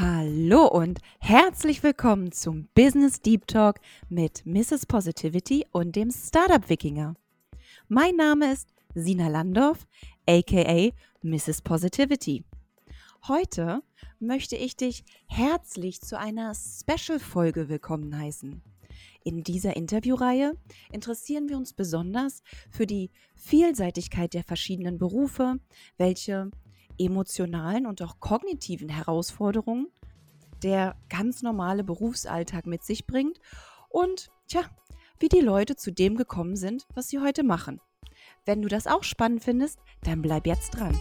Hallo und herzlich willkommen zum Business Deep Talk mit Mrs. Positivity und dem Startup Wikinger. Mein Name ist Sina Landorf, aka Mrs. Positivity. Heute möchte ich dich herzlich zu einer Special-Folge willkommen heißen. In dieser Interviewreihe interessieren wir uns besonders für die Vielseitigkeit der verschiedenen Berufe, welche emotionalen und auch kognitiven Herausforderungen der ganz normale Berufsalltag mit sich bringt und tja, wie die Leute zu dem gekommen sind, was sie heute machen. Wenn du das auch spannend findest, dann bleib jetzt dran.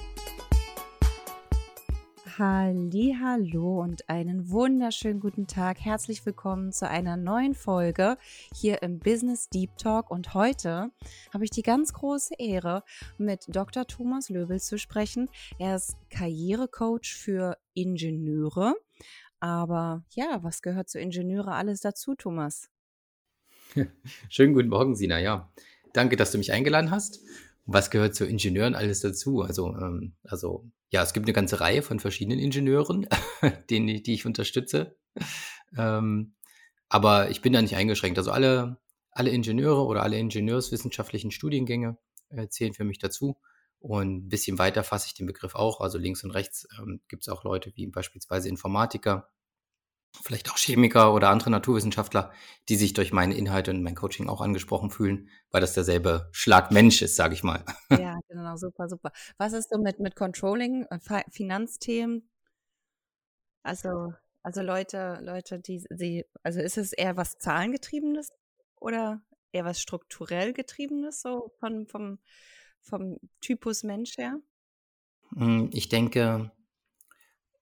Hallo und einen wunderschönen guten Tag. Herzlich willkommen zu einer neuen Folge hier im Business Deep Talk und heute habe ich die ganz große Ehre mit Dr. Thomas Löbel zu sprechen. Er ist Karrierecoach für Ingenieure. Aber ja, was gehört zu Ingenieure alles dazu, Thomas? Schönen guten Morgen, Sina. Ja, danke, dass du mich eingeladen hast. Was gehört zu Ingenieuren alles dazu? Also, ähm, also ja, es gibt eine ganze Reihe von verschiedenen Ingenieuren, denen, die ich unterstütze. Ähm, aber ich bin da nicht eingeschränkt. Also alle, alle Ingenieure oder alle ingenieurswissenschaftlichen Studiengänge äh, zählen für mich dazu. Und ein bisschen weiter fasse ich den Begriff auch. Also links und rechts ähm, gibt es auch Leute wie beispielsweise Informatiker, vielleicht auch Chemiker oder andere Naturwissenschaftler, die sich durch meine Inhalte und mein Coaching auch angesprochen fühlen, weil das derselbe Schlag Mensch ist, sage ich mal. Ja, genau, super, super. Was ist so mit, mit Controlling, äh, Finanzthemen? Also, also Leute, Leute, die sie, also ist es eher was Zahlengetriebenes oder eher was strukturell Getriebenes, so von, vom, vom Typus Mensch her? Hm, ich denke,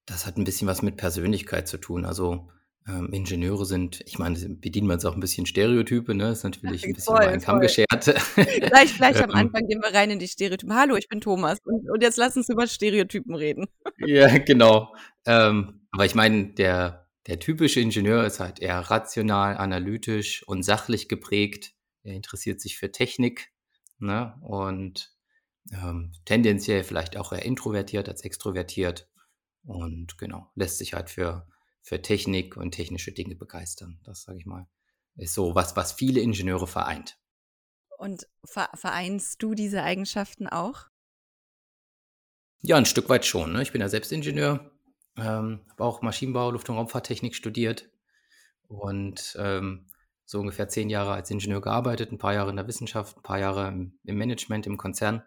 das hat ein bisschen was mit Persönlichkeit zu tun. Also, ähm, Ingenieure sind ich meine, bedienen wir uns auch ein bisschen Stereotype, ne? Ist natürlich ein bisschen über Voll, einen Kamm voll. geschert. Gleich, gleich am Ähm, Anfang gehen wir rein in die Stereotypen. Hallo, ich bin Thomas und, und jetzt lass uns über Stereotypen reden. ja, genau. Ähm, aber ich meine, der der typische Ingenieur ist halt eher rational, analytisch und sachlich geprägt. Er interessiert sich für Technik, ne? Und, ähm, tendenziell vielleicht auch eher introvertiert als extrovertiert und genau, lässt sich halt für für Technik und technische Dinge begeistern. Das, sage ich mal, ist so was, was viele Ingenieure vereint. Und ver vereinst du diese Eigenschaften auch? Ja, ein Stück weit schon, ne? Ich bin ja selbst Ingenieur, ähm, habe auch Maschinenbau, Luft und Raumfahrttechnik studiert und, ähm, so ungefähr 10 Jahre als Ingenieur gearbeitet, ein paar Jahre in der Wissenschaft, ein paar Jahre im im Management, im Konzern.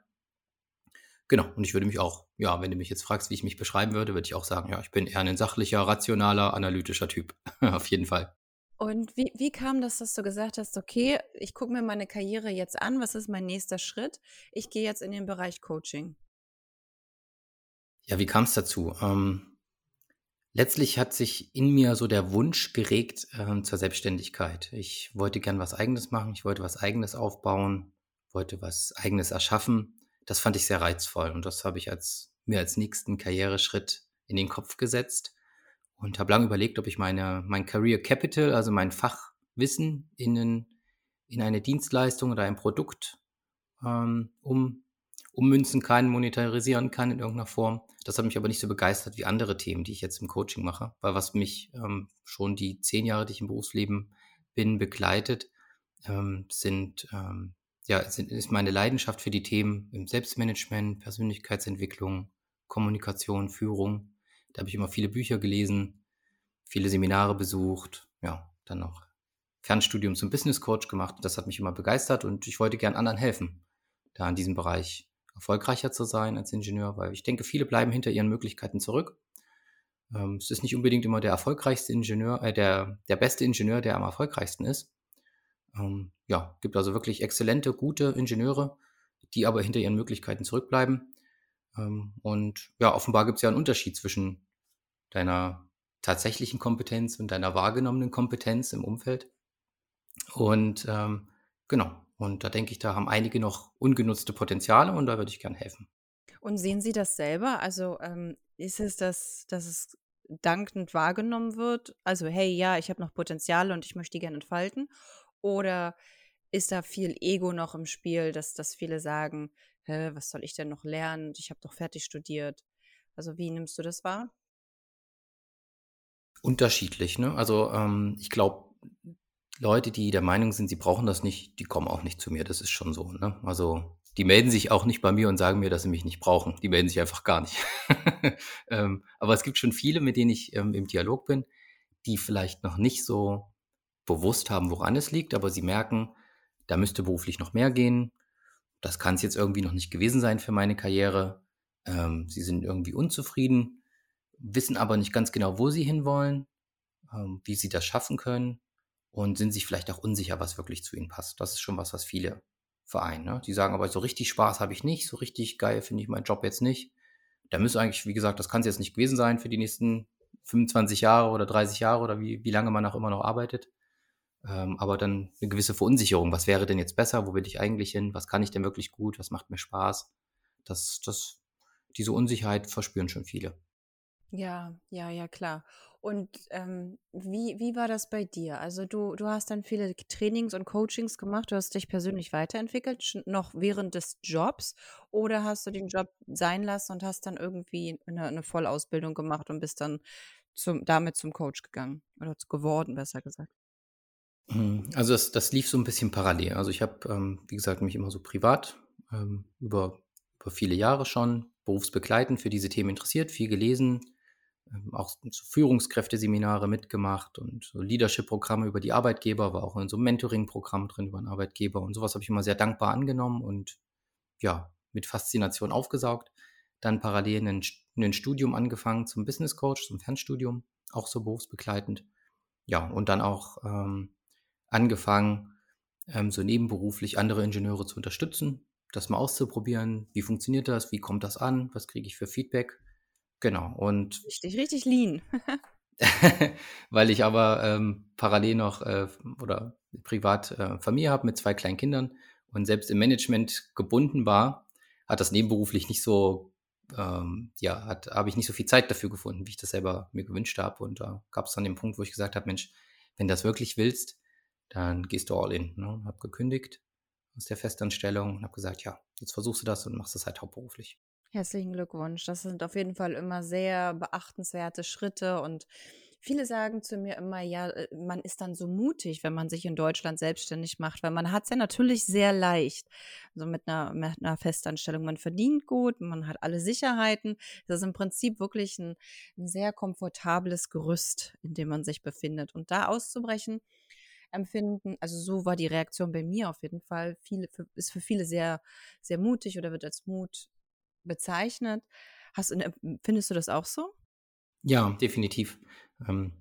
Genau, und ich würde mich auch ja, wenn du mich jetzt fragst, wie ich mich beschreiben würde, würde ich auch sagen, ja, ich bin eher ein sachlicher, rationaler, analytischer Typ. Auf jeden Fall. Und wie, wie kam das, dass du gesagt hast, okay, ich gucke mir meine Karriere jetzt an, was ist mein nächster Schritt? Ich gehe jetzt in den Bereich Coaching. Ja, wie kam es dazu? Ähm, letztlich hat sich in mir so der Wunsch geregt, ähm, zur Selbstständigkeit. Ich wollte gern was Eigenes machen, ich wollte was Eigenes aufbauen, wollte was Eigenes erschaffen. Das fand ich sehr reizvoll und das habe ich als mir als nächsten Karriereschritt in den Kopf gesetzt und habe lange überlegt, ob ich meine mein Career Capital, also mein Fachwissen in in eine Dienstleistung oder ein Produkt, ähm, um ummünzen kann, monetarisieren kann in irgendeiner Form. Das hat mich aber nicht so begeistert wie andere Themen, die ich jetzt im Coaching mache, weil was mich, ähm, schon die 10 Jahre, die ich im Berufsleben bin, begleitet, ähm, sind, ähm ja, ist meine Leidenschaft für die Themen im Selbstmanagement, Persönlichkeitsentwicklung, Kommunikation, Führung. Da habe ich immer viele Bücher gelesen, viele Seminare besucht, ja, dann noch Fernstudium zum Business Coach gemacht. Das hat mich immer begeistert und ich wollte gern anderen helfen, da in diesem Bereich erfolgreicher zu sein als Ingenieur, weil ich denke, viele bleiben hinter ihren Möglichkeiten zurück. Ähm, es ist nicht unbedingt immer der erfolgreichste Ingenieur, äh, der, der beste Ingenieur, der am erfolgreichsten ist. Ähm, ja, gibt also wirklich exzellente, gute Ingenieure, die aber hinter ihren Möglichkeiten zurückbleiben. Ähm, und ja, offenbar gibt es ja einen Unterschied zwischen deiner tatsächlichen Kompetenz und deiner wahrgenommenen Kompetenz im Umfeld. Und ähm, genau, und da denke ich, da haben einige noch ungenutzte Potenziale und da würde ich gern helfen. Und sehen Sie das selber? Also ähm, ist es das, dass es dankend wahrgenommen wird? Also, hey, ja, ich habe noch Potenziale und ich möchte die gerne entfalten. Oder ist da viel Ego noch im Spiel, dass, dass viele sagen, Hä, was soll ich denn noch lernen? Ich habe doch fertig studiert. Also, wie nimmst du das wahr? Unterschiedlich, ne? Also, ähm, ich glaube, Leute, die der Meinung sind, sie brauchen das nicht, die kommen auch nicht zu mir. Das ist schon so, ne? Also, die melden sich auch nicht bei mir und sagen mir, dass sie mich nicht brauchen. Die melden sich einfach gar nicht. ähm, aber es gibt schon viele, mit denen ich ähm, im Dialog bin, die vielleicht noch nicht so bewusst haben, woran es liegt, aber sie merken, da müsste beruflich noch mehr gehen. Das kann es jetzt irgendwie noch nicht gewesen sein für meine Karriere. Ähm, sie sind irgendwie unzufrieden, wissen aber nicht ganz genau, wo sie hinwollen, ähm, wie sie das schaffen können und sind sich vielleicht auch unsicher, was wirklich zu ihnen passt. Das ist schon was, was viele vereinen. Ne? Die sagen aber, so richtig Spaß habe ich nicht, so richtig geil finde ich meinen Job jetzt nicht. Da müsste eigentlich, wie gesagt, das kann es jetzt nicht gewesen sein für die nächsten 25 Jahre oder 30 Jahre oder wie, wie lange man auch immer noch arbeitet. Ähm, aber dann eine gewisse Verunsicherung. Was wäre denn jetzt besser? Wo will ich eigentlich hin? Was kann ich denn wirklich gut? Was macht mir Spaß? Das, das, diese Unsicherheit verspüren schon viele. Ja, ja, ja, klar. Und ähm, wie, wie war das bei dir? Also du, du hast dann viele Trainings und Coachings gemacht, du hast dich persönlich weiterentwickelt, noch während des Jobs, oder hast du den Job sein lassen und hast dann irgendwie eine, eine Vollausbildung gemacht und bist dann zum, damit zum Coach gegangen oder geworden, besser gesagt? Hm, also das, das lief so ein bisschen parallel. Also ich habe, ähm, wie gesagt, mich immer so privat ähm, über, über viele Jahre schon berufsbegleitend für diese Themen interessiert, viel gelesen, ähm, auch so Führungskräfteseminare mitgemacht und so Leadership-Programme über die Arbeitgeber, war auch in so einem Mentoring-Programm drin über einen Arbeitgeber und sowas habe ich immer sehr dankbar angenommen und ja, mit Faszination aufgesaugt. Dann parallel ein, ein Studium angefangen zum Business Coach, zum Fernstudium, auch so berufsbegleitend. Ja, und dann auch ähm, angefangen, ähm, so nebenberuflich andere Ingenieure zu unterstützen, das mal auszuprobieren. Wie funktioniert das? Wie kommt das an? Was kriege ich für Feedback? Genau. Und richtig, richtig lean. weil ich aber ähm, parallel noch äh, oder privat äh, Familie habe mit zwei kleinen Kindern und selbst im Management gebunden war, hat das nebenberuflich nicht so, ähm, ja, hat, habe ich nicht so viel Zeit dafür gefunden, wie ich das selber mir gewünscht habe. Und da gab es dann den Punkt, wo ich gesagt habe, Mensch, wenn du das wirklich willst, dann gehst du all in. Ne? Habe gekündigt aus der Festanstellung und habe gesagt, ja, jetzt versuchst du das und machst das halt hauptberuflich. Herzlichen Glückwunsch. Das sind auf jeden Fall immer sehr beachtenswerte Schritte und viele sagen zu mir immer, ja, äh, man ist dann so mutig, wenn man sich in Deutschland selbstständig macht, weil man hat es ja natürlich sehr leicht. Also mit einer, mit einer Festanstellung, man verdient gut, man hat alle Sicherheiten. Das ist im Prinzip wirklich ein, ein sehr komfortables Gerüst, in dem man sich befindet. Und da auszubrechen, empfinden. Also so war die Reaktion bei mir auf jeden Fall. Viele, für, ist für viele sehr, sehr mutig oder wird als Mut bezeichnet. Hast, findest du das auch so? Ja, definitiv. Ähm,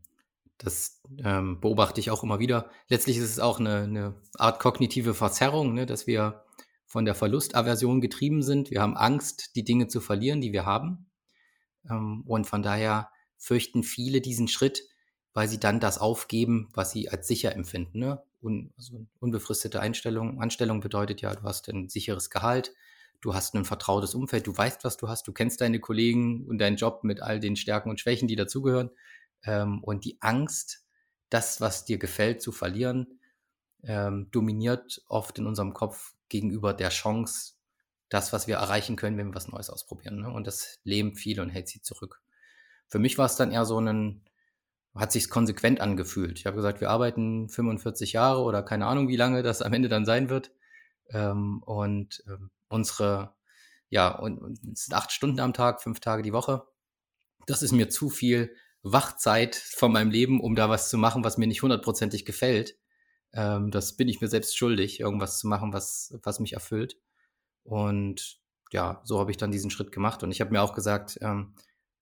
das ähm, beobachte ich auch immer wieder. Letztlich ist es auch eine, eine Art kognitive Verzerrung, ne, dass wir von der Verlustaversion getrieben sind. Wir haben Angst, die Dinge zu verlieren, die wir haben. Ähm, und von daher fürchten viele diesen Schritt, weil sie dann das aufgeben, was sie als sicher empfinden. Ne? Un, also unbefristete Einstellung, Anstellung bedeutet ja, du hast ein sicheres Gehalt, du hast ein vertrautes Umfeld, du weißt, was du hast, du kennst deine Kollegen und deinen Job mit all den Stärken und Schwächen, die dazugehören. Ähm, und die Angst, das, was dir gefällt, zu verlieren, ähm, dominiert oft in unserem Kopf gegenüber der Chance, das, was wir erreichen können, wenn wir was Neues ausprobieren. Ne? Und das lähmt viel und hält sie zurück. Für mich war es dann eher so ein, hat sich konsequent angefühlt. Ich habe gesagt, wir arbeiten 45 Jahre oder keine Ahnung, wie lange das am Ende dann sein wird. Ähm, und ähm, unsere, ja, und, und es sind acht Stunden am Tag, fünf Tage die Woche. Das ist mir zu viel Wachzeit von meinem Leben, um da was zu machen, was mir nicht hundertprozentig gefällt. Ähm, das bin ich mir selbst schuldig, irgendwas zu machen, was, was mich erfüllt. Und ja, so habe ich dann diesen Schritt gemacht. Und ich habe mir auch gesagt, ähm,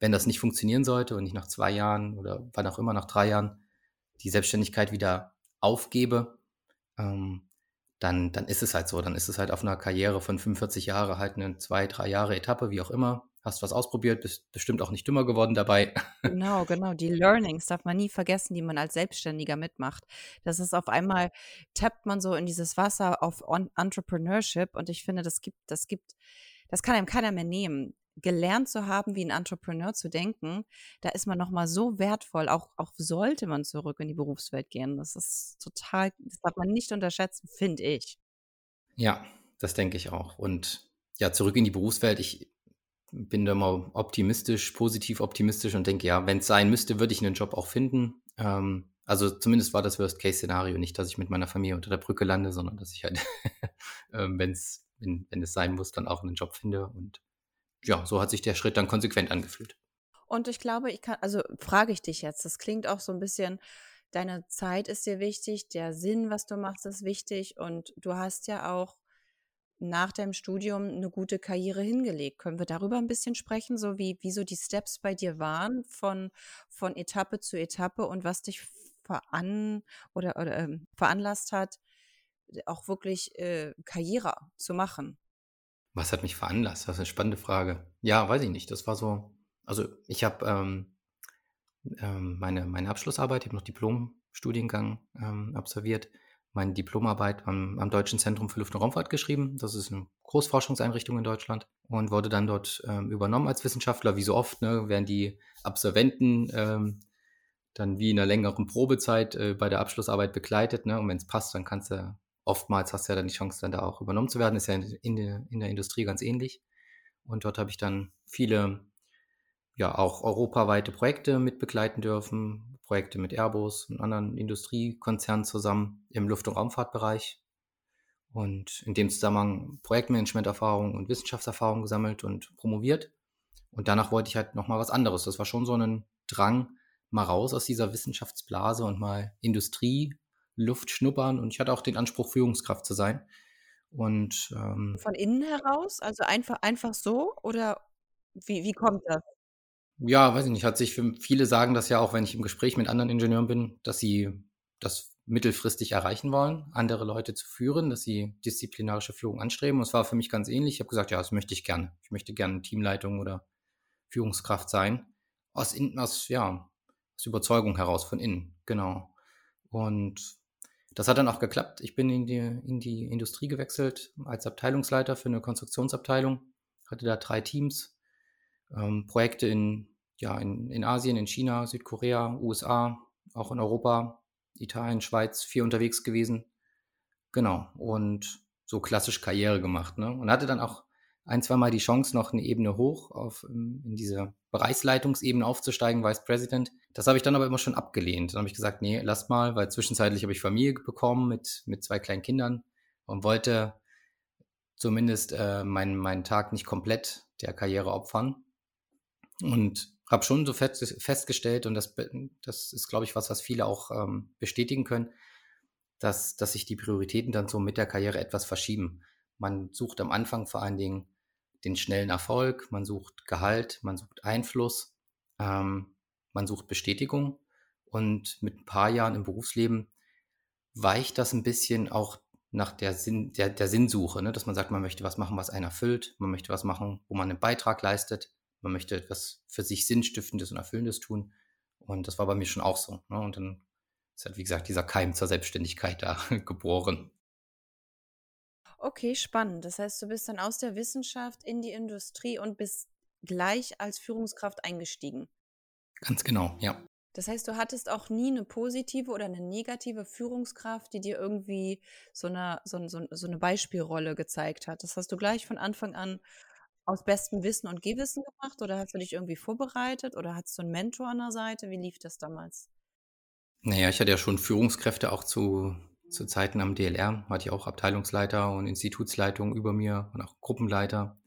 wenn das nicht funktionieren sollte und ich nach zwei Jahren oder wann auch immer nach drei Jahren die Selbstständigkeit wieder aufgebe, ähm, dann, dann ist es halt so. Dann ist es halt auf einer Karriere von 45 Jahren halt eine zwei, drei Jahre Etappe, wie auch immer. Hast was ausprobiert, bist bestimmt auch nicht dümmer geworden dabei. Genau, genau. Die Learnings darf man nie vergessen, die man als Selbstständiger mitmacht. Das ist auf einmal, tappt man so in dieses Wasser auf Entrepreneurship und ich finde, das gibt, das gibt, das kann einem keiner mehr nehmen gelernt zu haben, wie ein Entrepreneur zu denken, da ist man nochmal so wertvoll. Auch, auch sollte man zurück in die Berufswelt gehen. Das ist total, das darf man nicht unterschätzen, finde ich. Ja, das denke ich auch. Und ja, zurück in die Berufswelt. Ich bin da immer optimistisch, positiv optimistisch und denke, ja, wenn es sein müsste, würde ich einen Job auch finden. Ähm, also zumindest war das Worst-Case-Szenario nicht, dass ich mit meiner Familie unter der Brücke lande, sondern dass ich halt, ähm, wenn's, wenn, wenn es sein muss, dann auch einen Job finde. Und ja, so hat sich der Schritt dann konsequent angefühlt. Und ich glaube, ich kann, also frage ich dich jetzt, das klingt auch so ein bisschen, deine Zeit ist dir wichtig, der Sinn, was du machst, ist wichtig und du hast ja auch nach deinem Studium eine gute Karriere hingelegt. Können wir darüber ein bisschen sprechen, so wie, wie so die Steps bei dir waren von, von Etappe zu Etappe und was dich veran oder, oder ähm, veranlasst hat, auch wirklich äh, Karriere zu machen? Was hat mich veranlasst? Das ist eine spannende Frage. Ja, weiß ich nicht. Das war so, also ich habe ähm, ähm, meine, meine Abschlussarbeit, ich habe noch Diplomstudiengang ähm, absolviert meine Diplomarbeit am, am Deutschen Zentrum für Luft- und Raumfahrt geschrieben. Das ist eine Großforschungseinrichtung in Deutschland und wurde dann dort ähm, übernommen als Wissenschaftler. Wie so oft ne, werden die Absolventen ähm, dann wie in einer längeren Probezeit äh, bei der Abschlussarbeit begleitet. Ne? Und wenn es passt, dann kannst du oftmals hast du ja dann die Chance, dann da auch übernommen zu werden. Ist ja in, der, in der Industrie ganz ähnlich. Und dort habe ich dann viele, ja, auch europaweite Projekte mitbegleiten dürfen, Projekte mit Airbus und anderen Industriekonzernen zusammen im Luft- und Raumfahrtbereich und in dem Zusammenhang Projektmanagement-Erfahrung und Wissenschaftserfahrung gesammelt und promoviert. Und danach wollte ich halt nochmal was anderes. Das war schon so ein Drang, mal raus aus dieser Wissenschaftsblase und mal Industrie, Luft schnuppern. Und ich hatte auch den Anspruch, Führungskraft zu sein. Und ähm, von innen heraus, also einfach einfach so oder wie, wie kommt das? Ja, weiß ich nicht, hat sich für viele sagen das ja auch, wenn ich im Gespräch mit anderen Ingenieuren bin, dass sie das mittelfristig erreichen wollen, andere Leute zu führen, dass sie disziplinarische Führung anstreben. Und es war für mich ganz ähnlich. Ich habe gesagt, ja, das möchte ich gerne. Ich möchte gerne Teamleitung oder Führungskraft sein. Aus, in, aus, ja, aus Überzeugung heraus, von innen, genau. Und das hat dann auch geklappt. Ich bin in die, in die Industrie gewechselt als Abteilungsleiter für eine Konstruktionsabteilung, hatte da drei Teams, ähm, Projekte in, ja, in, in Asien, in China, Südkorea, USA, auch in Europa, Italien, Schweiz, viel unterwegs gewesen. Genau. Und so klassisch Karriere gemacht. Ne? Und hatte dann auch ein, zwei Mal die Chance, noch eine Ebene hoch auf, ähm, in diese Bereichsleitungsebene aufzusteigen, Vice President. Das habe ich dann aber immer schon abgelehnt. Dann habe ich gesagt, nee, lass mal, weil zwischenzeitlich habe ich Familie bekommen mit, mit zwei kleinen Kindern und wollte zumindest äh, meinen, meinen Tag nicht komplett der Karriere opfern. Und habe schon so fest, festgestellt, und das, das ist, glaube ich, was, was viele auch ähm, bestätigen können, dass, dass sich die Prioritäten dann so mit der Karriere etwas verschieben. Man sucht am Anfang vor allen Dingen den schnellen Erfolg, man sucht Gehalt, man sucht Einfluss, ähm, man sucht Bestätigung. Und mit ein paar Jahren im Berufsleben weicht das ein bisschen auch nach der, Sinn, der, der Sinnsuche, ne? dass man sagt, man möchte was machen, was einen erfüllt, man möchte was machen, wo man einen Beitrag leistet, man möchte etwas für sich Sinnstiftendes und Erfüllendes tun. Und das war bei mir schon auch so. Ne? Und dann ist halt, wie gesagt, dieser Keim zur Selbstständigkeit da geboren. Okay, spannend. Das heißt, du bist dann aus der Wissenschaft in die Industrie und bist gleich als Führungskraft eingestiegen. Ganz genau, ja. Das heißt, du hattest auch nie eine positive oder eine negative Führungskraft, die dir irgendwie so eine, so, so, so eine Beispielrolle gezeigt hat. Das hast du gleich von Anfang an aus bestem Wissen und Gewissen gemacht oder hast du dich irgendwie vorbereitet oder hattest du einen Mentor an der Seite? Wie lief das damals? Naja, ich hatte ja schon Führungskräfte auch zu, zu Zeiten am DLR, hatte ich auch Abteilungsleiter und Institutsleitung über mir und auch Gruppenleiter.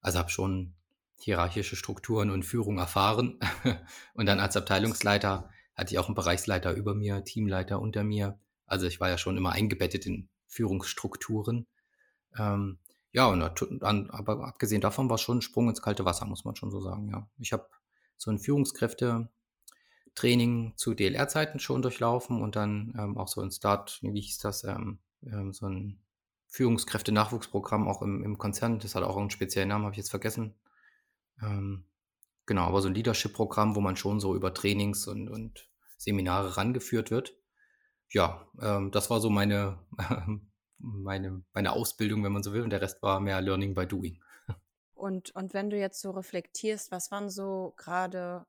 Also habe schon hierarchische Strukturen und Führung erfahren. und dann als Abteilungsleiter hatte ich auch einen Bereichsleiter über mir, Teamleiter unter mir. Also ich war ja schon immer eingebettet in Führungsstrukturen. Ähm, ja, und dann, aber abgesehen davon war es schon ein Sprung ins kalte Wasser, muss man schon so sagen, ja. Ich habe so ein Führungskräfte-Training zu DLR-Zeiten schon durchlaufen und dann ähm, auch so ein Start, wie hieß das, ähm, ähm, so ein Führungskräfte-Nachwuchsprogramm auch im, im Konzern. Das hat auch einen speziellen Namen, habe ich jetzt vergessen. Ähm, genau, aber so ein Leadership-Programm, wo man schon so über Trainings und, und Seminare rangeführt wird. Ja, ähm, das war so meine meine, meine Ausbildung, wenn man so will, und der Rest war mehr Learning by Doing. Und, und wenn du jetzt so reflektierst, was waren so gerade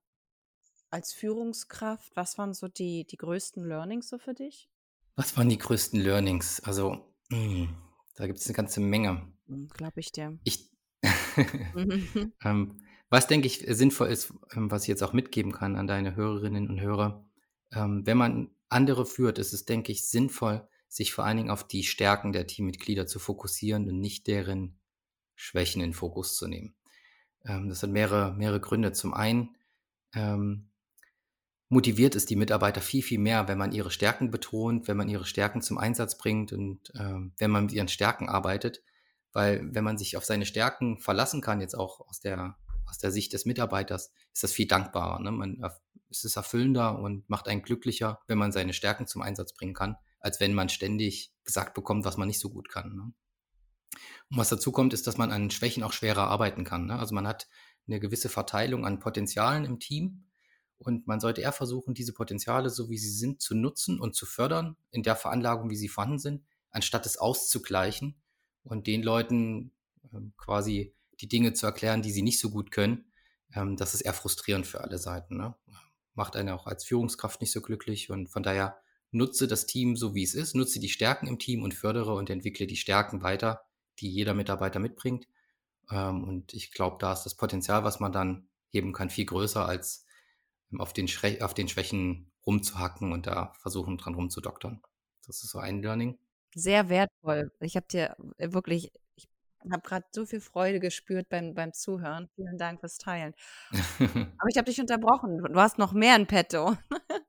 als Führungskraft, was waren so die, die größten Learnings so für dich? Was waren die größten Learnings? Also, mh, hm, da gibt es eine ganze Menge. Hm, Glaube ich dir. Ich, ähm, Was, denke ich, sinnvoll ist, ähm, was ich jetzt auch mitgeben kann an deine Hörerinnen und Hörer, ähm, wenn man andere führt, ist es, denke ich, sinnvoll, sich vor allen Dingen auf die Stärken der Teammitglieder zu fokussieren und nicht deren Schwächen in Fokus zu nehmen. Ähm, das hat mehrere, mehrere Gründe. Zum einen ähm, motiviert es die Mitarbeiter viel, viel mehr, wenn man ihre Stärken betont, wenn man ihre Stärken zum Einsatz bringt und ähm, wenn man mit ihren Stärken arbeitet. Weil wenn man sich auf seine Stärken verlassen kann, jetzt auch aus der, aus der Sicht des Mitarbeiters, ist das viel dankbarer. Ne? Man, es ist erfüllender und macht einen glücklicher, wenn man seine Stärken zum Einsatz bringen kann, als wenn man ständig gesagt bekommt, was man nicht so gut kann. Ne? Und was dazu kommt, ist, dass man an Schwächen auch schwerer arbeiten kann. Ne? Also man hat eine gewisse Verteilung an Potenzialen im Team und man sollte eher versuchen, diese Potenziale, so wie sie sind, zu nutzen und zu fördern in der Veranlagung, wie sie vorhanden sind, anstatt es auszugleichen und den Leuten ähm, quasi die Dinge zu erklären, die sie nicht so gut können. Ähm, das ist eher frustrierend für alle Seiten. Ne? Macht einen auch als Führungskraft nicht so glücklich und von daher nutze das Team so, wie es ist, nutze die Stärken im Team und fördere und entwickle die Stärken weiter, die jeder Mitarbeiter mitbringt. Ähm, und ich glaube, da ist das Potenzial, was man dann heben kann, viel größer als auf den, auf den Schwächen rumzuhacken und da versuchen dran rumzudoktern. Das ist so ein Learning. Sehr wertvoll. Ich habe dir wirklich, ich habe gerade so viel Freude gespürt beim, beim Zuhören. Vielen Dank fürs Teilen. Aber ich habe dich unterbrochen. Du hast noch mehr in petto.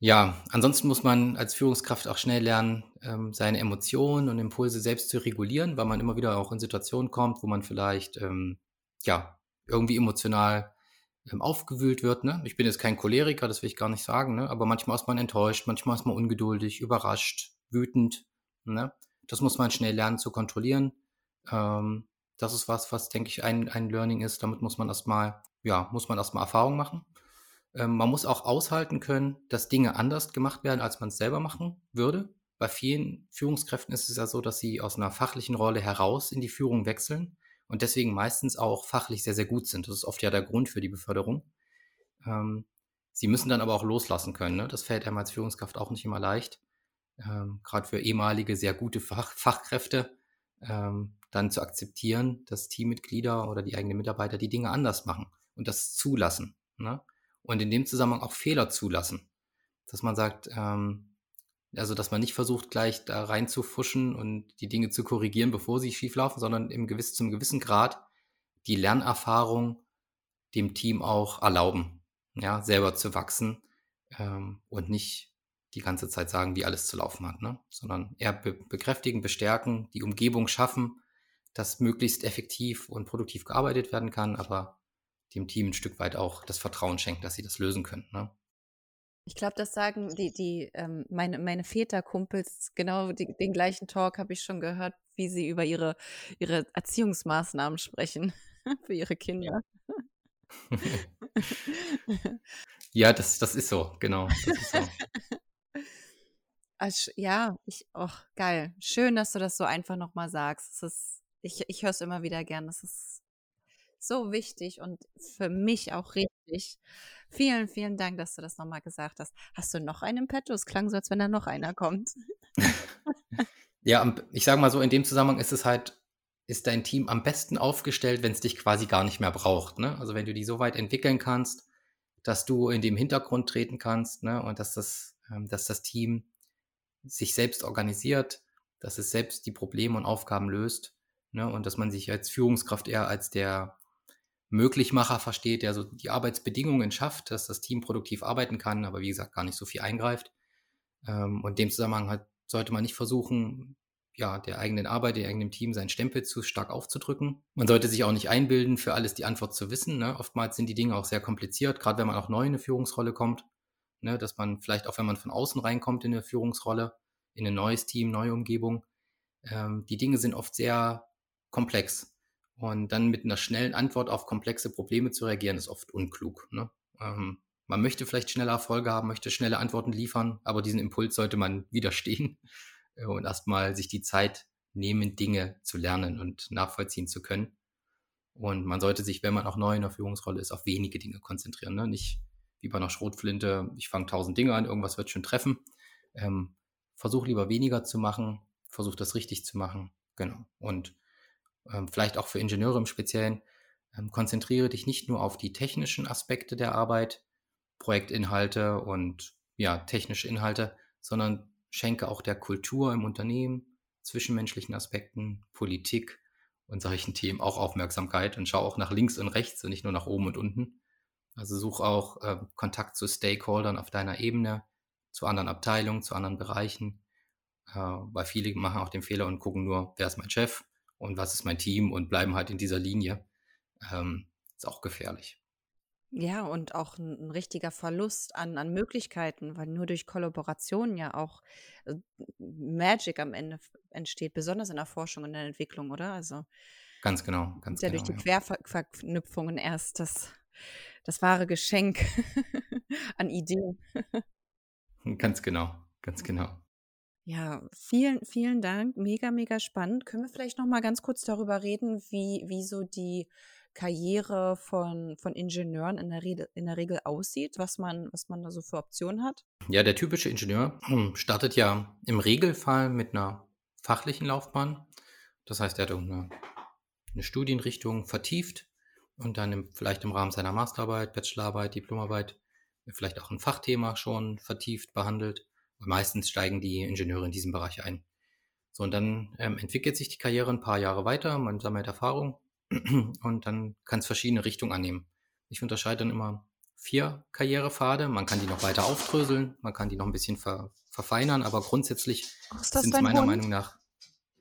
ja, ansonsten muss man als Führungskraft auch schnell lernen, ähm, seine Emotionen und Impulse selbst zu regulieren, weil man immer wieder auch in Situationen kommt, wo man vielleicht ähm, ja irgendwie emotional aufgewühlt wird. Ne? Ich bin jetzt kein Choleriker, das will ich gar nicht sagen, ne? aber manchmal ist man enttäuscht, manchmal ist man ungeduldig, überrascht, wütend. Ne? Das muss man schnell lernen zu kontrollieren. Ähm, das ist was, was denke ich ein, ein Learning ist. Damit muss man erstmal, ja, muss man erstmal Erfahrung machen. Ähm, man muss auch aushalten können, dass Dinge anders gemacht werden, als man es selber machen würde. Bei vielen Führungskräften ist es ja so, dass sie aus einer fachlichen Rolle heraus in die Führung wechseln und deswegen meistens auch fachlich sehr, sehr gut sind. Das ist oft ja der Grund für die Beförderung. Ähm, sie müssen dann aber auch loslassen können. Ne? Das fällt einem als Führungskraft auch nicht immer leicht. Ähm, Gerade für ehemalige, sehr gute Fach Fachkräfte, ähm, dann zu akzeptieren, dass Teammitglieder oder die eigenen Mitarbeiter die Dinge anders machen und das zulassen. Ne? Und in dem Zusammenhang auch Fehler zulassen. Dass man sagt, ähm, also, dass man nicht versucht, gleich da reinzufuschen und die Dinge zu korrigieren, bevor sie schief laufen, sondern im gewiss, zum gewissen Grad die Lernerfahrung dem Team auch erlauben, ja, selber zu wachsen ähm, und nicht die ganze Zeit sagen, wie alles zu laufen hat, ne? sondern eher be bekräftigen, bestärken, die Umgebung schaffen, dass möglichst effektiv und produktiv gearbeitet werden kann, aber dem Team ein Stück weit auch das Vertrauen schenken, dass sie das lösen können. Ne? Ich glaube, das sagen die, die ähm, meine, meine Väterkumpels, genau die, den gleichen Talk habe ich schon gehört, wie sie über ihre, ihre Erziehungsmaßnahmen sprechen für ihre Kinder. ja, das, das ist so, genau. Das ist so. Also, ja, ich, oh, geil. Schön, dass du das so einfach nochmal sagst. Ist, ich ich höre es immer wieder gern. Das ist so wichtig und für mich auch richtig. Vielen, vielen Dank, dass du das nochmal gesagt hast. Hast du noch einen Petto? Es klang so, als wenn da noch einer kommt. ja, ich sage mal so, in dem Zusammenhang ist es halt, ist dein Team am besten aufgestellt, wenn es dich quasi gar nicht mehr braucht. Ne? Also wenn du die so weit entwickeln kannst, dass du in dem Hintergrund treten kannst ne? und dass das, ähm, dass das Team sich selbst organisiert, dass es selbst die Probleme und Aufgaben löst ne? und dass man sich als Führungskraft eher als der Möglichmacher versteht, der so die Arbeitsbedingungen schafft, dass das Team produktiv arbeiten kann, aber wie gesagt gar nicht so viel eingreift. Ähm, und dem Zusammenhang hat, sollte man nicht versuchen, ja, der eigenen Arbeit, der eigenen Team seinen Stempel zu stark aufzudrücken. Man sollte sich auch nicht einbilden, für alles die Antwort zu wissen. Ne? Oftmals sind die Dinge auch sehr kompliziert, gerade wenn man auch neu in eine Führungsrolle kommt. Ne? Dass man vielleicht auch, wenn man von außen reinkommt in eine Führungsrolle, in ein neues Team, neue Umgebung, ähm, die Dinge sind oft sehr komplex. Und dann mit einer schnellen Antwort auf komplexe Probleme zu reagieren, ist oft unklug. Ne? Ähm, man möchte vielleicht schnelle Erfolge haben, möchte schnelle Antworten liefern, aber diesen Impuls sollte man widerstehen äh, und erstmal sich die Zeit nehmen, Dinge zu lernen und nachvollziehen zu können. Und man sollte sich, wenn man auch neu in der Führungsrolle ist, auf wenige Dinge konzentrieren. Ne? Nicht wie bei einer Schrotflinte, ich fange tausend Dinge an, irgendwas wird schon treffen. Ähm, versuch lieber weniger zu machen, versuch das richtig zu machen. Genau. Und vielleicht auch für Ingenieure im Speziellen, ähm, konzentriere dich nicht nur auf die technischen Aspekte der Arbeit, Projektinhalte und ja, technische Inhalte, sondern schenke auch der Kultur im Unternehmen, zwischenmenschlichen Aspekten, Politik und solchen Themen auch Aufmerksamkeit und schau auch nach links und rechts und nicht nur nach oben und unten. Also such auch äh, Kontakt zu Stakeholdern auf deiner Ebene, zu anderen Abteilungen, zu anderen Bereichen, äh, weil viele machen auch den Fehler und gucken nur, wer ist mein Chef und was ist mein Team und bleiben halt in dieser Linie. Ähm, ist auch gefährlich. Ja, und auch ein, ein richtiger Verlust an, an Möglichkeiten, weil nur durch Kollaboration ja auch äh, Magic am Ende entsteht, besonders in der Forschung und der Entwicklung, oder? Also ganz genau, ganz ja genau. durch die ja. Querverknüpfungen erst das, das wahre Geschenk an Ideen. ganz genau, ganz genau. Ja, vielen, vielen Dank. Mega, mega spannend. Können wir vielleicht noch mal ganz kurz darüber reden, wie, wie so die Karriere von, von Ingenieuren in der, Regel, in der Regel aussieht, was man, was man da so für Optionen hat? Ja, der typische Ingenieur hm, startet ja im Regelfall mit einer fachlichen Laufbahn. Das heißt, er hat eine, eine Studienrichtung vertieft und dann im, vielleicht im Rahmen seiner Masterarbeit, Bachelorarbeit, Diplomarbeit vielleicht auch ein Fachthema schon vertieft behandelt. Und meistens steigen die Ingenieure in diesem Bereich ein. So, und dann ähm, entwickelt sich die Karriere ein paar Jahre weiter, man sammelt Erfahrung und dann kann es verschiedene Richtungen annehmen. Ich unterscheide dann immer vier Karrierepfade. Man kann die noch weiter aufdröseln, man kann die noch ein bisschen ver verfeinern, aber grundsätzlich sind es meiner Hund? Meinung nach.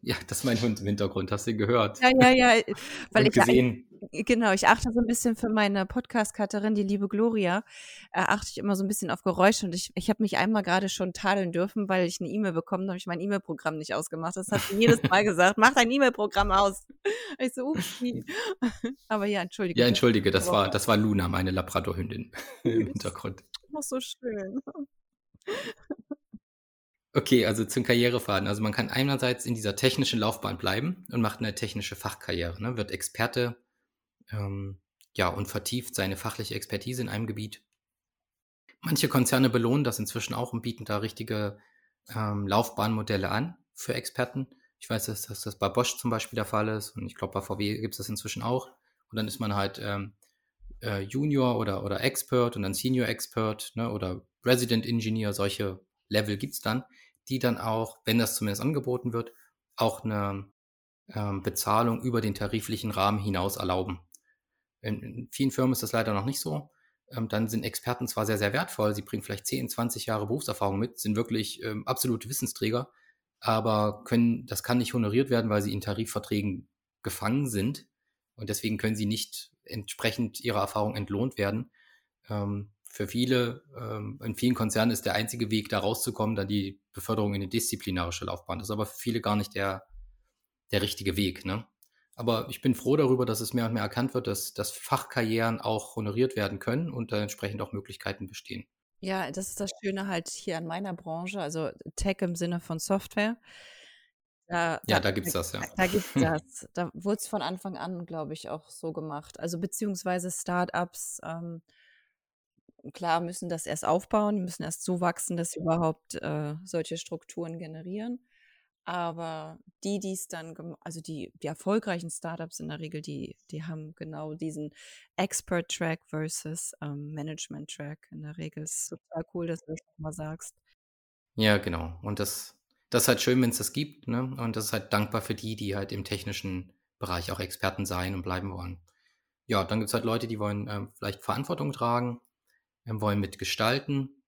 Ja, das ist mein Hund im Hintergrund, hast du ihn gehört? Ja, ja, ja. Weil ich gesehen. Genau, ich achte so ein bisschen für meine Podcast-Cutterin, die liebe Gloria, äh, achte ich immer so ein bisschen auf Geräusche und ich, ich habe mich einmal gerade schon tadeln dürfen, weil ich eine E-Mail bekommen habe, ich mein E-Mail-Programm nicht ausgemacht. Das hat sie jedes Mal gesagt, mach dein E-Mail-Programm aus. Ich so, upsie. Aber ja, entschuldige. Ja, entschuldige, das war, das war Luna, meine Labrador-Hündin im Hintergrund. Noch so schön. Okay, also zum Karrierefaden. Also man kann einerseits in dieser technischen Laufbahn bleiben und macht eine technische Fachkarriere, ne? wird Experte ähm, ja, und vertieft seine fachliche Expertise in einem Gebiet. Manche Konzerne belohnen das inzwischen auch und bieten da richtige ähm, Laufbahnmodelle an für Experten. Ich weiß, dass, dass, das bei Bosch zum Beispiel der Fall ist und ich glaube, bei VW gibt es das inzwischen auch. Und dann ist man halt ähm, äh, Junior oder, oder Expert und dann Senior Expert ne, oder Resident Engineer. Solche Level gibt es dann, die dann auch, wenn das zumindest angeboten wird, auch eine ähm, Bezahlung über den tariflichen Rahmen hinaus erlauben. In, vielen Firmen ist das leider noch nicht so. Ähm, dann sind Experten zwar sehr, sehr wertvoll, sie bringen vielleicht 10, 20 Jahre Berufserfahrung mit, sind wirklich ähm, absolute Wissensträger, aber können, das kann nicht honoriert werden, weil sie in Tarifverträgen gefangen sind und deswegen können sie nicht entsprechend ihrer Erfahrung entlohnt werden. Ähm, für viele, ähm, in vielen Konzernen ist der einzige Weg, da rauszukommen, dann die Beförderung in eine disziplinarische Laufbahn. Das ist aber für viele gar nicht der, der richtige Weg. Ne? Aber ich bin froh darüber, dass es mehr und mehr erkannt wird, dass, dass Fachkarrieren auch honoriert werden können und da entsprechend auch Möglichkeiten bestehen. Ja, das ist das Schöne halt hier an meiner Branche, also Tech im Sinne von Software. Da, ja, da, da gibt es das, ja. Da gibt es das. Da wurde es von Anfang an, glaube ich, auch so gemacht. Also beziehungsweise Startups, ähm, klar, müssen das erst aufbauen, müssen erst so wachsen, dass sie überhaupt äh, solche Strukturen generieren. Aber die, die es dann, also die, die erfolgreichen Startups in der Regel, die, die haben genau diesen Expert-Track versus ähm, Management-Track in der Regel. Es ist total cool, dass du das nochmal sagst. Ja, genau. Und das, das ist halt schön, wenn es das gibt. Ne? Und das ist halt dankbar für die, die halt im technischen Bereich auch Experten sein und bleiben wollen. Ja, dann gibt es halt Leute, die wollen ähm, vielleicht Verantwortung tragen, ähm, wollen mitgestalten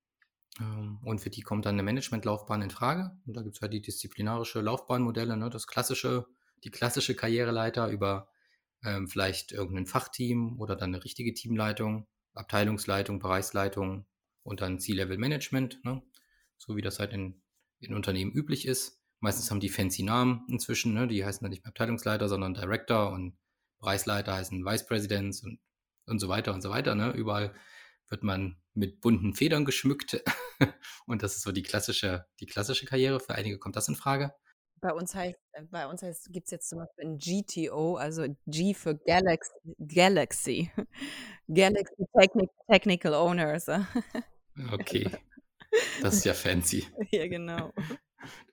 und für die kommt dann eine Managementlaufbahn in Frage. Und da gibt es halt die disziplinarische Laufbahnmodelle, ne? das klassische, die klassische Karriereleiter über ähm, vielleicht irgendein Fachteam oder dann eine richtige Teamleitung, Abteilungsleitung, Bereichsleitung und dann C-Level-Management, ne? so wie das halt in, in Unternehmen üblich ist. Meistens haben die fancy Namen inzwischen, ne? die heißen dann nicht mehr Abteilungsleiter, sondern Director und Bereichsleiter heißen Vice Presidents und, und so weiter und so weiter. Ne? Überall wird man mit bunten Federn geschmückt. und das ist so die klassische, die klassische Karriere. Für einige kommt das in Frage. Bei uns heißt, bei uns heißt, gibt es jetzt zum Beispiel ein GTO, also G für Galaxy, Galaxy. Galaxy Technic, Technical Owners. okay. Das ist ja fancy. Ja, genau.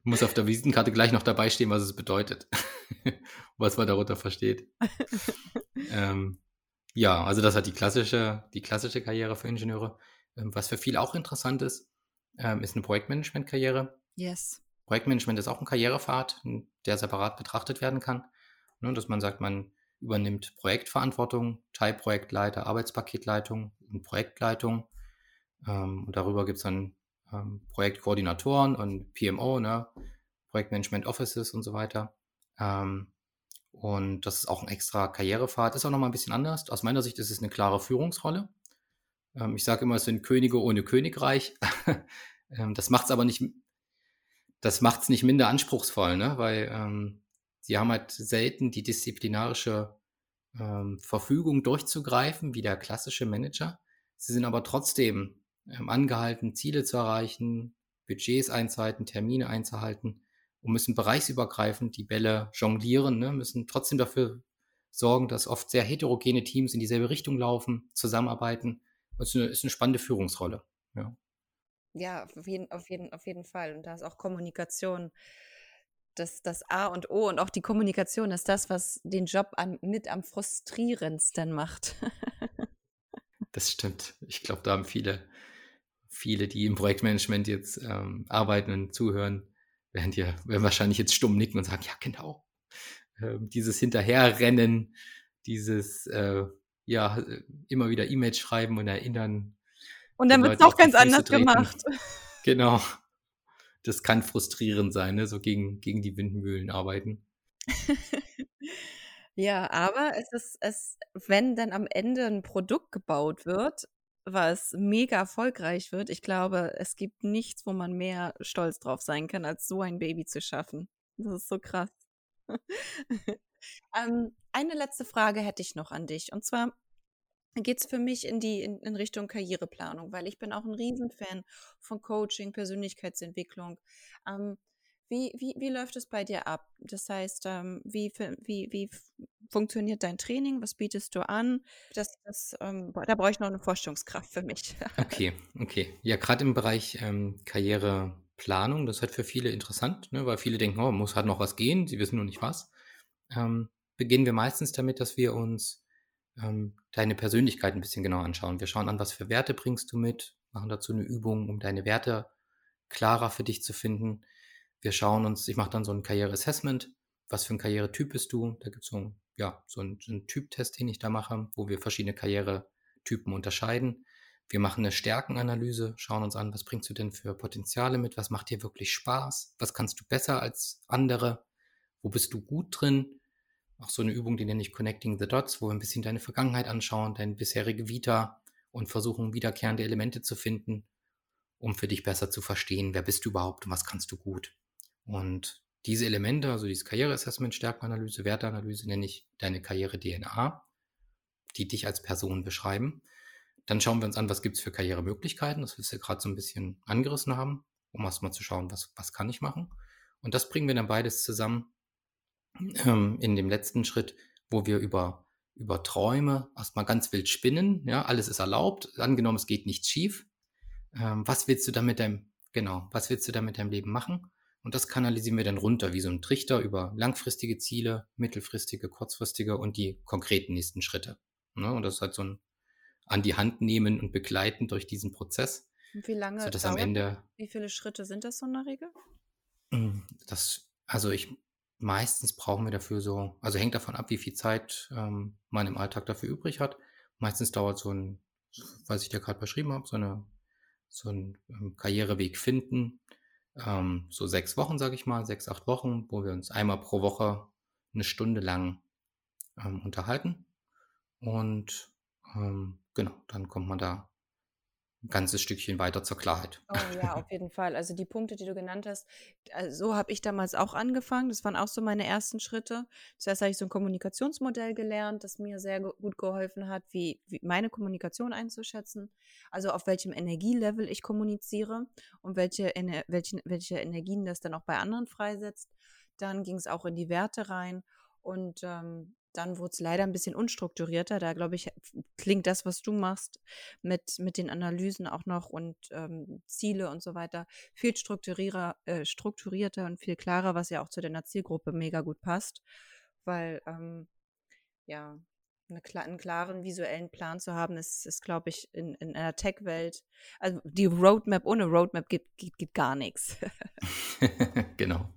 Muss auf der Visitenkarte gleich noch dabei stehen, was es bedeutet. was man darunter versteht. ähm, Ja, also das hat die klassische, die klassische Karriere für Ingenieure. Ähm, was für viele auch interessant ist, ähm, ist eine Projektmanagement-Karriere. Yes. Projektmanagement ist auch ein Karrierepfad, der separat betrachtet werden kann. Ne, dass man sagt, man übernimmt Projektverantwortung, Teilprojektleiter, Arbeitspaketleitung und Projektleitung. Ähm, und darüber gibt es dann ähm, Projektkoordinatoren und PMO, ne, Projektmanagement Offices und so weiter. Ähm, und das ist auch ein extra Karrierepfad. Ist auch nochmal ein bisschen anders. Aus meiner Sicht ist es eine klare Führungsrolle. Ähm, ich sage immer, es sind Könige ohne Königreich. ähm, das macht es aber nicht, das macht es nicht minder anspruchsvoll, ne? weil ähm, sie haben halt selten die disziplinarische ähm, Verfügung durchzugreifen, wie der klassische Manager. Sie sind aber trotzdem ähm, angehalten, Ziele zu erreichen, Budgets einzuhalten, Termine einzuhalten und müssen bereichsübergreifend die Bälle jonglieren, ne? müssen trotzdem dafür sorgen, dass oft sehr heterogene Teams in dieselbe Richtung laufen, zusammenarbeiten. Das ist eine, ist eine spannende Führungsrolle. Ja. Ja, auf jeden, auf, jeden, auf jeden Fall. Und da ist auch Kommunikation das, das A und O und auch die Kommunikation ist das, was den Job an, mit am frustrierendsten macht. das stimmt. Ich glaube, da haben viele, viele, die im Projektmanagement jetzt ähm, arbeiten und zuhören, werden ja werden wahrscheinlich jetzt stumm nicken und sagen, ja genau, ähm, dieses Hinterherrennen, dieses äh, ja immer wieder E-Mails schreiben und erinnern. Und dann wird es doch ganz anders treten. gemacht. Genau. Das kann frustrierend sein, ne? so gegen, gegen die Windmühlen arbeiten. ja, aber es ist, es, wenn dann am Ende ein Produkt gebaut wird, was mega erfolgreich wird. Ich glaube, es gibt nichts, wo man mehr stolz drauf sein kann, als so ein Baby zu schaffen. Das ist so krass. ähm, eine letzte Frage hätte ich noch an dich. Und zwar geht es für mich in die in, in, Richtung Karriereplanung, weil ich bin auch ein Riesenfan von Coaching, Persönlichkeitsentwicklung. Ähm, wie, wie, wie läuft es bei dir ab? Das heißt, ähm, wie, wie, wie funktioniert dein Training? Was bietest du an? Das, das, ähm, da brauche ich noch eine Forschungskraft für mich. okay, okay. Ja, gerade im Bereich ähm, Karriereplanung, das ist halt für viele interessant, ne, weil viele denken, oh, muss halt noch was gehen, sie wissen nur nicht was. Ähm, beginnen wir meistens damit, dass wir uns ähm, deine Persönlichkeit ein bisschen genauer anschauen. Wir schauen an, was für Werte bringst du mit, machen dazu eine Übung, um deine Werte klarer für dich zu finden. Wir schauen uns, ich mache dann so ein Karriere-Assessment, was für ein Karrieretyp bist du. Da gibt es so, ja, so einen, einen Typtest, den ich da mache, wo wir verschiedene Karrieretypen unterscheiden. Wir machen eine Stärkenanalyse, schauen uns an, was bringst du denn für Potenziale mit, was macht dir wirklich Spaß, was kannst du besser als andere, wo bist du gut drin. Auch so eine Übung, die nenne ich Connecting the Dots, wo wir ein bisschen deine Vergangenheit anschauen, deine bisherige Vita und versuchen, wiederkehrende Elemente zu finden, um für dich besser zu verstehen, wer bist du überhaupt und was kannst du gut. Und diese Elemente, also dieses Karriereassessment, Stärkenanalyse, Werteanalyse, nenne ich deine Karriere-DNA, die dich als Person beschreiben. Dann schauen wir uns an, was gibt es für Karrieremöglichkeiten, das wir gerade so ein bisschen angerissen haben, um erstmal zu schauen, was, was kann ich machen. Und das bringen wir dann beides zusammen ähm, in dem letzten Schritt, wo wir über, über Träume erstmal ganz wild spinnen. Ja, alles ist erlaubt, angenommen, es geht nichts schief. Ähm, was willst du da mit deinem, genau, was willst du da mit deinem Leben machen? Und das kanalisieren wir dann runter wie so ein Trichter über langfristige Ziele, mittelfristige, kurzfristige und die konkreten nächsten Schritte. Ne? Und das ist halt so ein an die Hand nehmen und begleiten durch diesen Prozess. wie lange sodass am Ende, Wie viele Schritte sind das so in der Regel? Hm, das, also ich meistens brauchen wir dafür so, also hängt davon ab, wie viel Zeit ähm, man im Alltag dafür übrig hat. Meistens dauert so ein, was ich dir gerade beschrieben habe, so eine so ein ähm, Karriereweg finden, ähm, so sechs Wochen, sage ich mal, sechs, acht Wochen, wo wir uns einmal pro Woche eine Stunde lang ähm, unterhalten. Und ähm, genau, dann kommt man da ein ganzes Stückchen weiter zur Klarheit. Oh ja, auf jeden Fall. Also die Punkte, die du genannt hast, also so habe ich damals auch angefangen. Das waren auch so meine ersten Schritte. Zuerst habe ich so ein Kommunikationsmodell gelernt, das mir sehr gut geholfen hat, wie, wie meine Kommunikation einzuschätzen. Also auf welchem Energielevel ich kommuniziere und welche, welche, welche Energien das dann auch bei anderen freisetzt. Dann ging es auch in die Werte rein. Und ähm, dann wurde es leider ein bisschen unstrukturierter. Da glaube ich, klingt das, was du machst, mit, mit den Analysen auch noch und ähm, Ziele und so weiter, viel strukturierter, äh, strukturierter und viel klarer, was ja auch zu deiner Zielgruppe mega gut passt. Weil, ähm, ja, eine, einen klaren visuellen Plan zu haben, ist, ist glaube ich, in, in einer Tech-Welt, also die Roadmap, ohne Roadmap geht, geht, geht gar nichts. genau.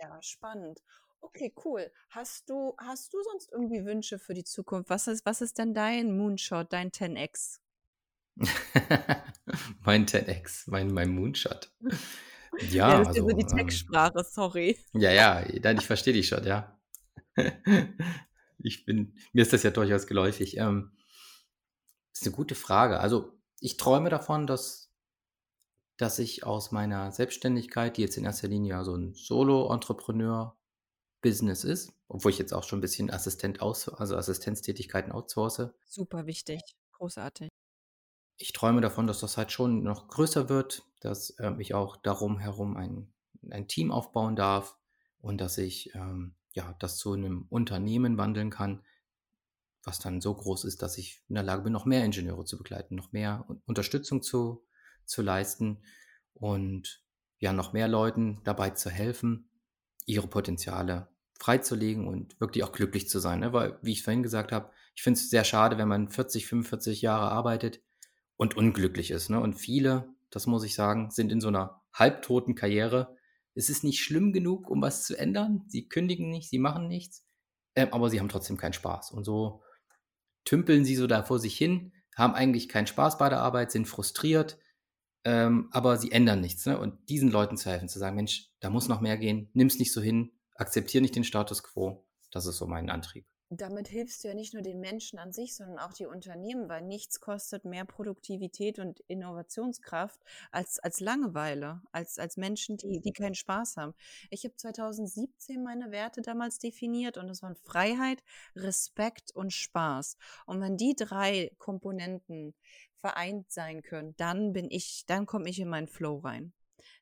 Ja, spannend. Okay, cool. Hast du, hast du sonst irgendwie Wünsche für die Zukunft? Was ist, was ist denn dein Moonshot, dein 10x? mein 10x, mein, mein Moonshot. Ja, ja das also, ist so die ähm, Textsprache, sorry. Ja, ja, nein, ich verstehe dich schon, ja. ich bin, mir ist das ja durchaus geläufig. Ähm, das ist eine gute Frage. Also, ich träume davon, dass, dass ich aus meiner Selbstständigkeit, die jetzt in erster Linie so ein Solo-Entrepreneur-Business ist, obwohl ich jetzt auch schon ein bisschen Assistent aus, also Assistenztätigkeiten outsource. Super wichtig, großartig. Ich träume davon, dass das halt schon noch größer wird, dass ähm, ich auch darum herum ein, ein Team aufbauen darf und dass ich ähm, ja, das zu einem Unternehmen wandeln kann, was dann so groß ist, dass ich in der Lage bin, noch mehr Ingenieure zu begleiten, noch mehr Unterstützung zu, zu leisten und ja, noch mehr Leuten dabei zu helfen, ihre Potenziale freizulegen und wirklich auch glücklich zu sein. Ne? Weil, wie ich vorhin gesagt habe, ich finde es sehr schade, wenn man 40, 45 Jahre arbeitet und unglücklich ist. Ne? Und viele, das muss ich sagen, sind in so einer halbtoten Karriere es ist nicht schlimm genug, um was zu ändern. Sie kündigen nicht, sie machen nichts, äh, aber sie haben trotzdem keinen Spaß. Und so tümpeln sie so da vor sich hin, haben eigentlich keinen Spaß bei der Arbeit, sind frustriert, ähm, aber sie ändern nichts. Ne? Und diesen Leuten zu helfen, zu sagen, Mensch, da muss noch mehr gehen, nimm es nicht so hin, akzeptiere nicht den Status quo. Das ist so mein Antrieb damit hilfst du ja nicht nur den Menschen an sich, sondern auch die Unternehmen, weil nichts kostet mehr Produktivität und Innovationskraft als, als Langeweile, als, als Menschen, die, die keinen Spaß haben. Ich habe 2017 meine Werte damals definiert und das waren Freiheit, Respekt und Spaß. Und wenn die drei Komponenten vereint sein können, dann bin ich, dann komme ich in meinen Flow rein.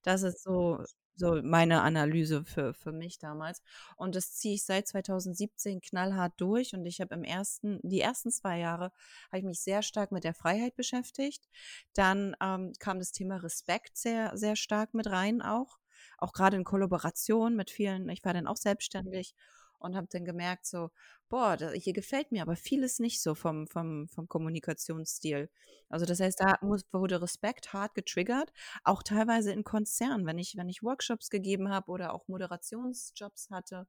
Das ist so, so meine Analyse für, für mich damals. Und das ziehe ich seit 2017 knallhart durch. Und ich habe im ersten, die ersten zwei Jahre habe ich mich sehr stark mit der Freiheit beschäftigt. Dann ähm, kam das Thema Respekt sehr, sehr stark mit rein auch. Auch gerade in Kollaboration mit vielen, ich war dann auch selbstständig und habe dann gemerkt, so, boah, hier gefällt mir aber vieles nicht so vom, vom, vom Kommunikationsstil. Also das heißt, da muss, wurde Respekt hart getriggert, auch teilweise in Konzernen, wenn ich, wenn ich Workshops gegeben habe oder auch Moderationsjobs hatte.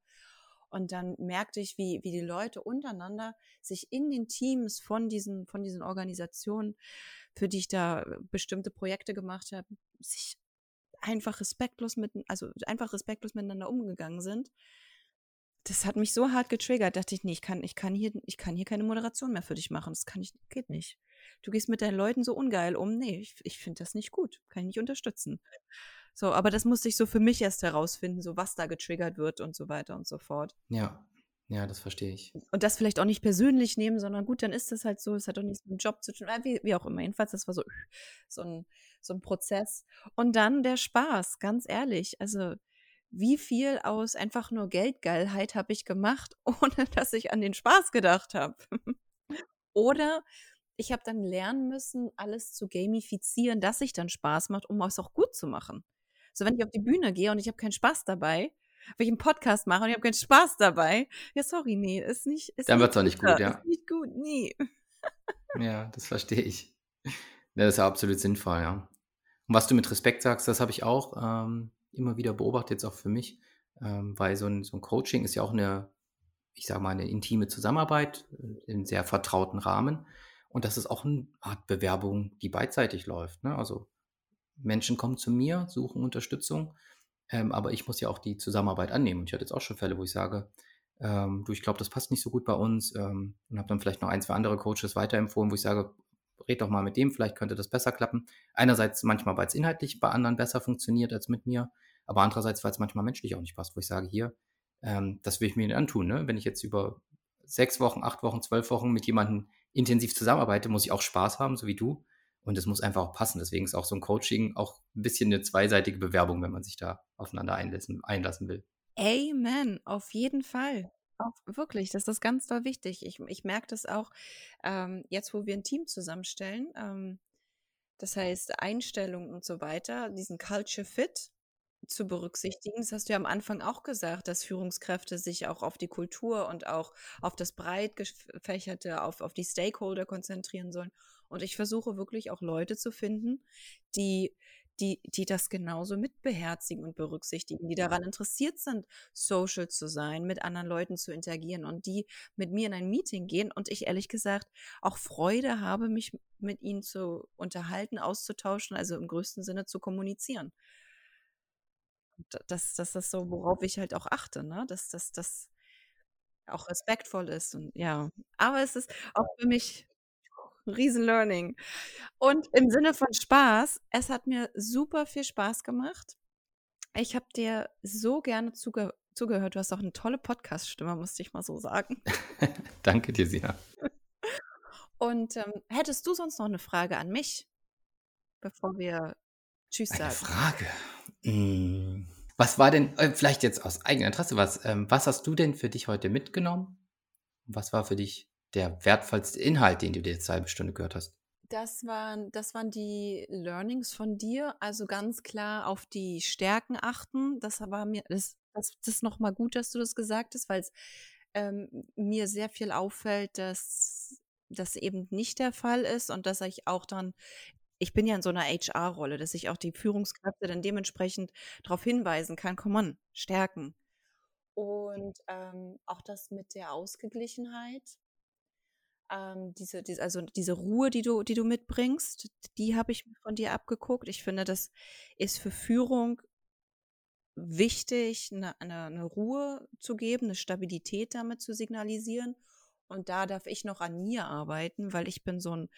Und dann merkte ich, wie, wie die Leute untereinander sich in den Teams von diesen, von diesen Organisationen, für die ich da bestimmte Projekte gemacht habe, sich einfach respektlos mit, also einfach respektlos miteinander umgegangen sind das hat mich so hart getriggert, dachte ich, nee, ich kann, ich kann hier, ich kann hier keine Moderation mehr für dich machen. Das kann ich, geht nicht. Du gehst mit deinen Leuten so ungeil um. Nee, ich, ich finde das nicht gut. Kann ich nicht unterstützen. So, aber das musste ich so für mich erst herausfinden, so was da getriggert wird und so weiter und so fort. Ja, ja, das verstehe ich. Und das vielleicht auch nicht persönlich nehmen, sondern gut, dann ist das halt so, es hat doch nichts mit dem Job zu tun, äh, wie, wie auch immer. Jedenfalls, das war so, so ein, so ein Prozess. Und dann der Spaß, ganz ehrlich. Also, wie viel aus einfach nur Geldgeilheit habe ich gemacht, ohne dass ich an den Spaß gedacht habe. Oder ich habe dann lernen müssen, alles zu gamifizieren, dass ich dann Spaß macht, um es auch gut zu machen. So, wenn ich auf die Bühne gehe und ich habe keinen Spaß dabei, wenn ich einen Podcast mache und ich habe keinen Spaß dabei, ja, sorry, nee, ist nicht. Ist dann wird es auch nicht gut, ja. Ist nicht gut, nee. ja, das verstehe ich. Das ist ja absolut sinnvoll, ja. Und was du mit Respekt sagst, das habe ich auch. Ähm, immer wieder beobachtet, jetzt auch für mich, ähm, weil so ein, so ein Coaching ist ja auch eine, ich sage mal, eine intime Zusammenarbeit äh, in sehr vertrauten Rahmen. Und das ist auch eine Art Bewerbung, die beidseitig läuft. Ne? Also Menschen kommen zu mir, suchen Unterstützung, ähm, aber ich muss ja auch die Zusammenarbeit annehmen. Und ich hatte jetzt auch schon Fälle, wo ich sage, ähm, du, ich glaube, das passt nicht so gut bei uns ähm, und habe dann vielleicht noch ein, zwei andere Coaches weiterempfohlen, wo ich sage, red doch mal mit dem, vielleicht könnte das besser klappen. Einerseits manchmal, weil es inhaltlich bei anderen besser funktioniert als mit mir, aber andererseits, weil es manchmal menschlich auch nicht passt, wo ich sage, hier, ähm, das will ich mir nicht antun. Ne? Wenn ich jetzt über sechs Wochen, acht Wochen, zwölf Wochen mit jemandem intensiv zusammenarbeite, muss ich auch Spaß haben, so wie du. Und es muss einfach auch passen. Deswegen ist auch so ein Coaching auch ein bisschen eine zweiseitige Bewerbung, wenn man sich da aufeinander einlassen, einlassen will. Amen, auf jeden Fall. Auch wirklich, das ist ganz doll wichtig. Ich, ich merke das auch ähm, jetzt, wo wir ein Team zusammenstellen. Ähm, das heißt, Einstellungen und so weiter, diesen Culture Fit, zu berücksichtigen. Das hast du ja am Anfang auch gesagt, dass Führungskräfte sich auch auf die Kultur und auch auf das breit gefächerte, auf, auf die Stakeholder konzentrieren sollen. Und ich versuche wirklich auch Leute zu finden, die die, die das genauso mitbeherzigen und berücksichtigen, die daran interessiert sind, social zu sein, mit anderen Leuten zu interagieren und die mit mir in ein Meeting gehen und ich ehrlich gesagt auch Freude habe, mich mit ihnen zu unterhalten, auszutauschen, also im größten Sinne zu kommunizieren. Das, das ist so, worauf ich halt auch achte, ne? dass das auch respektvoll ist und ja. Aber es ist auch für mich ein Riesen-Learning. Und im Sinne von Spaß, es hat mir super viel Spaß gemacht. Ich habe dir so gerne zuge zugehört. Du hast auch eine tolle Podcast-Stimme, musste ich mal so sagen. Danke dir, Sina. Und ähm, hättest du sonst noch eine Frage an mich, bevor wir Tschüss Eine sagen? Frage. Hm. Was war denn, äh, vielleicht jetzt aus eigenem Interesse, was, ähm, was hast du denn für dich heute mitgenommen? Was war für dich der wertvollste Inhalt, den du dir jetzt eine halbe Stunde gehört hast? Das waren, das waren die Learnings von dir. Also ganz klar auf die Stärken achten. Das war mir, das, das, das ist nochmal gut, dass du das gesagt hast, weil es ähm, mir sehr viel auffällt, dass das eben nicht der Fall ist und dass ich auch dann, ich bin ja in so einer HR-Rolle, dass ich auch die Führungskräfte dann dementsprechend darauf hinweisen kann, komm on, Stärken. Und ähm, auch das mit der Ausgeglichenheit, ähm, diese, diese, also diese Ruhe, die du, die du mitbringst, die habe ich von dir abgeguckt. Ich finde, das ist für Führung wichtig, eine, eine, eine Ruhe zu geben, eine Stabilität damit zu signalisieren. Und da darf ich noch an mir arbeiten, weil ich bin so ein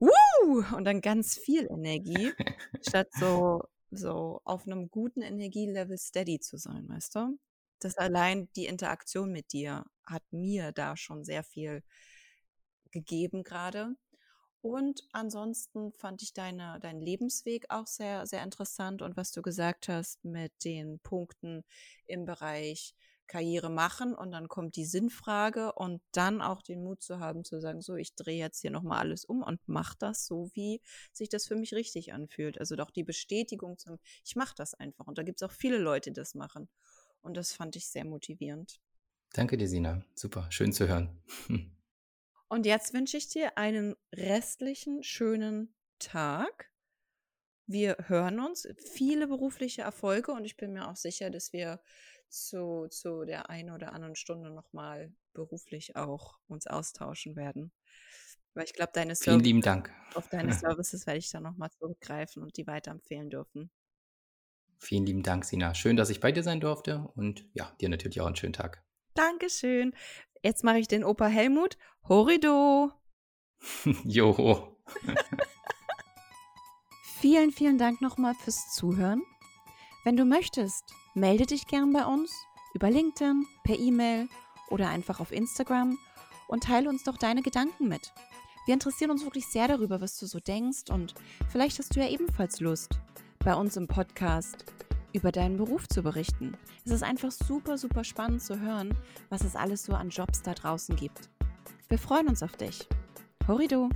Wuh! und dann ganz viel Energie, statt so, so auf einem guten Energielevel steady zu sein, weißt du? Das allein die Interaktion mit dir hat mir da schon sehr viel gegeben gerade. Und ansonsten fand ich deine, deinen Lebensweg auch sehr, sehr interessant und was du gesagt hast mit den Punkten im Bereich Karriere machen und dann kommt die Sinnfrage und dann auch den Mut zu haben zu sagen, so, ich drehe jetzt hier nochmal alles um und mache das so, wie sich das für mich richtig anfühlt. Also doch die Bestätigung zum, ich mache das einfach. Und da gibt es auch viele Leute, die das machen. Und das fand ich sehr motivierend. Danke dir, Sina. Super, schön zu hören. Und jetzt wünsche ich dir einen restlichen schönen Tag. Wir hören uns, viele berufliche Erfolge und ich bin mir auch sicher, dass wir zu, zu der einen oder anderen Stunde nochmal beruflich auch uns austauschen werden. Weil ich glaube, deine Vielen lieben Dank. auf deine Services werde ich dann nochmal zurückgreifen und die weiterempfehlen dürfen. Vielen lieben Dank, Sina. Schön, dass ich bei dir sein durfte und ja, dir natürlich auch einen schönen Tag. Dankeschön. Jetzt mache ich den Opa Helmut. Horido. jo. vielen, vielen Dank nochmal fürs Zuhören. Wenn du möchtest, melde dich gern bei uns über LinkedIn, per E-Mail oder einfach auf Instagram und teile uns doch deine Gedanken mit. Wir interessieren uns wirklich sehr darüber, was du so denkst und vielleicht hast du ja ebenfalls Lust, bei uns im Podcast über deinen Beruf zu berichten. Es ist einfach super, super spannend zu hören, was es alles so an Jobs da draußen gibt. Wir freuen uns auf dich. Horido!